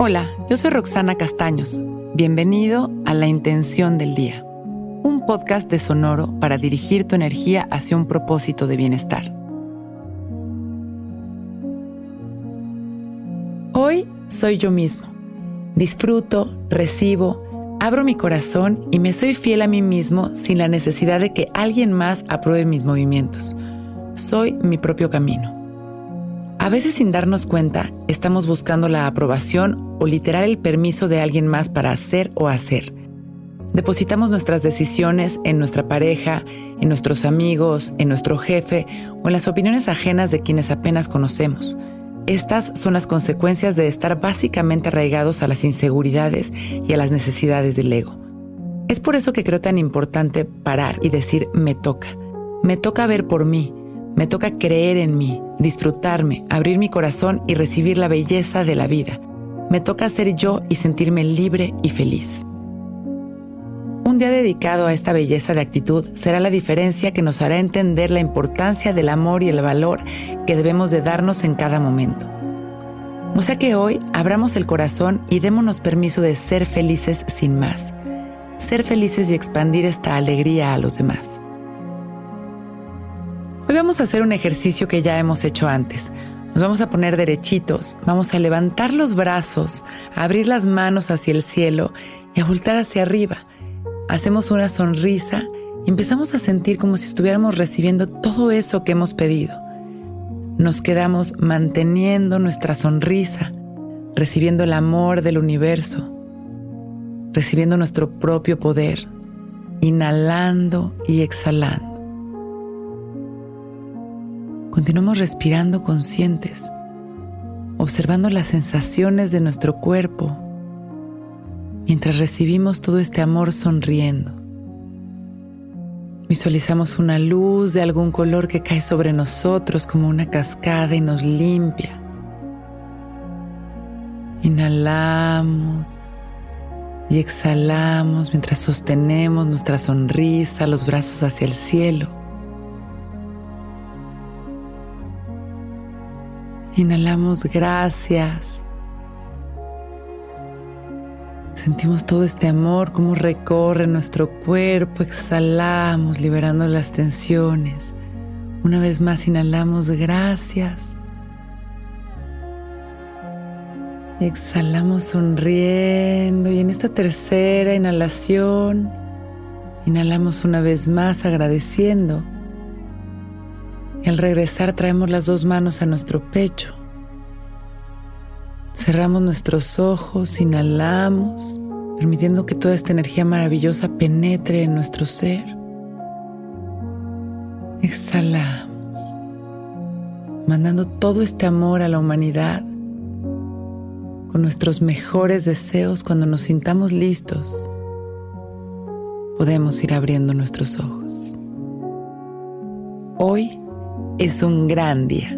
Hola, yo soy Roxana Castaños. Bienvenido a La Intención del Día, un podcast de Sonoro para dirigir tu energía hacia un propósito de bienestar. Hoy soy yo mismo. Disfruto, recibo, abro mi corazón y me soy fiel a mí mismo sin la necesidad de que alguien más apruebe mis movimientos. Soy mi propio camino. A veces sin darnos cuenta, estamos buscando la aprobación o literal el permiso de alguien más para hacer o hacer. Depositamos nuestras decisiones en nuestra pareja, en nuestros amigos, en nuestro jefe o en las opiniones ajenas de quienes apenas conocemos. Estas son las consecuencias de estar básicamente arraigados a las inseguridades y a las necesidades del ego. Es por eso que creo tan importante parar y decir me toca. Me toca ver por mí, me toca creer en mí, disfrutarme, abrir mi corazón y recibir la belleza de la vida. Me toca ser yo y sentirme libre y feliz. Un día dedicado a esta belleza de actitud será la diferencia que nos hará entender la importancia del amor y el valor que debemos de darnos en cada momento. O sea que hoy abramos el corazón y démonos permiso de ser felices sin más. Ser felices y expandir esta alegría a los demás. Vamos a hacer un ejercicio que ya hemos hecho antes. Nos vamos a poner derechitos, vamos a levantar los brazos, a abrir las manos hacia el cielo y a voltar hacia arriba. Hacemos una sonrisa y empezamos a sentir como si estuviéramos recibiendo todo eso que hemos pedido. Nos quedamos manteniendo nuestra sonrisa, recibiendo el amor del universo, recibiendo nuestro propio poder, inhalando y exhalando. Continuamos respirando conscientes, observando las sensaciones de nuestro cuerpo mientras recibimos todo este amor sonriendo. Visualizamos una luz de algún color que cae sobre nosotros como una cascada y nos limpia. Inhalamos y exhalamos mientras sostenemos nuestra sonrisa, los brazos hacia el cielo. Inhalamos gracias. Sentimos todo este amor, como recorre nuestro cuerpo. Exhalamos, liberando las tensiones. Una vez más inhalamos gracias. Exhalamos sonriendo y en esta tercera inhalación inhalamos una vez más agradeciendo y al regresar traemos las dos manos a nuestro pecho. Cerramos nuestros ojos, inhalamos, permitiendo que toda esta energía maravillosa penetre en nuestro ser. Exhalamos, mandando todo este amor a la humanidad con nuestros mejores deseos cuando nos sintamos listos. Podemos ir abriendo nuestros ojos. Hoy es un gran día.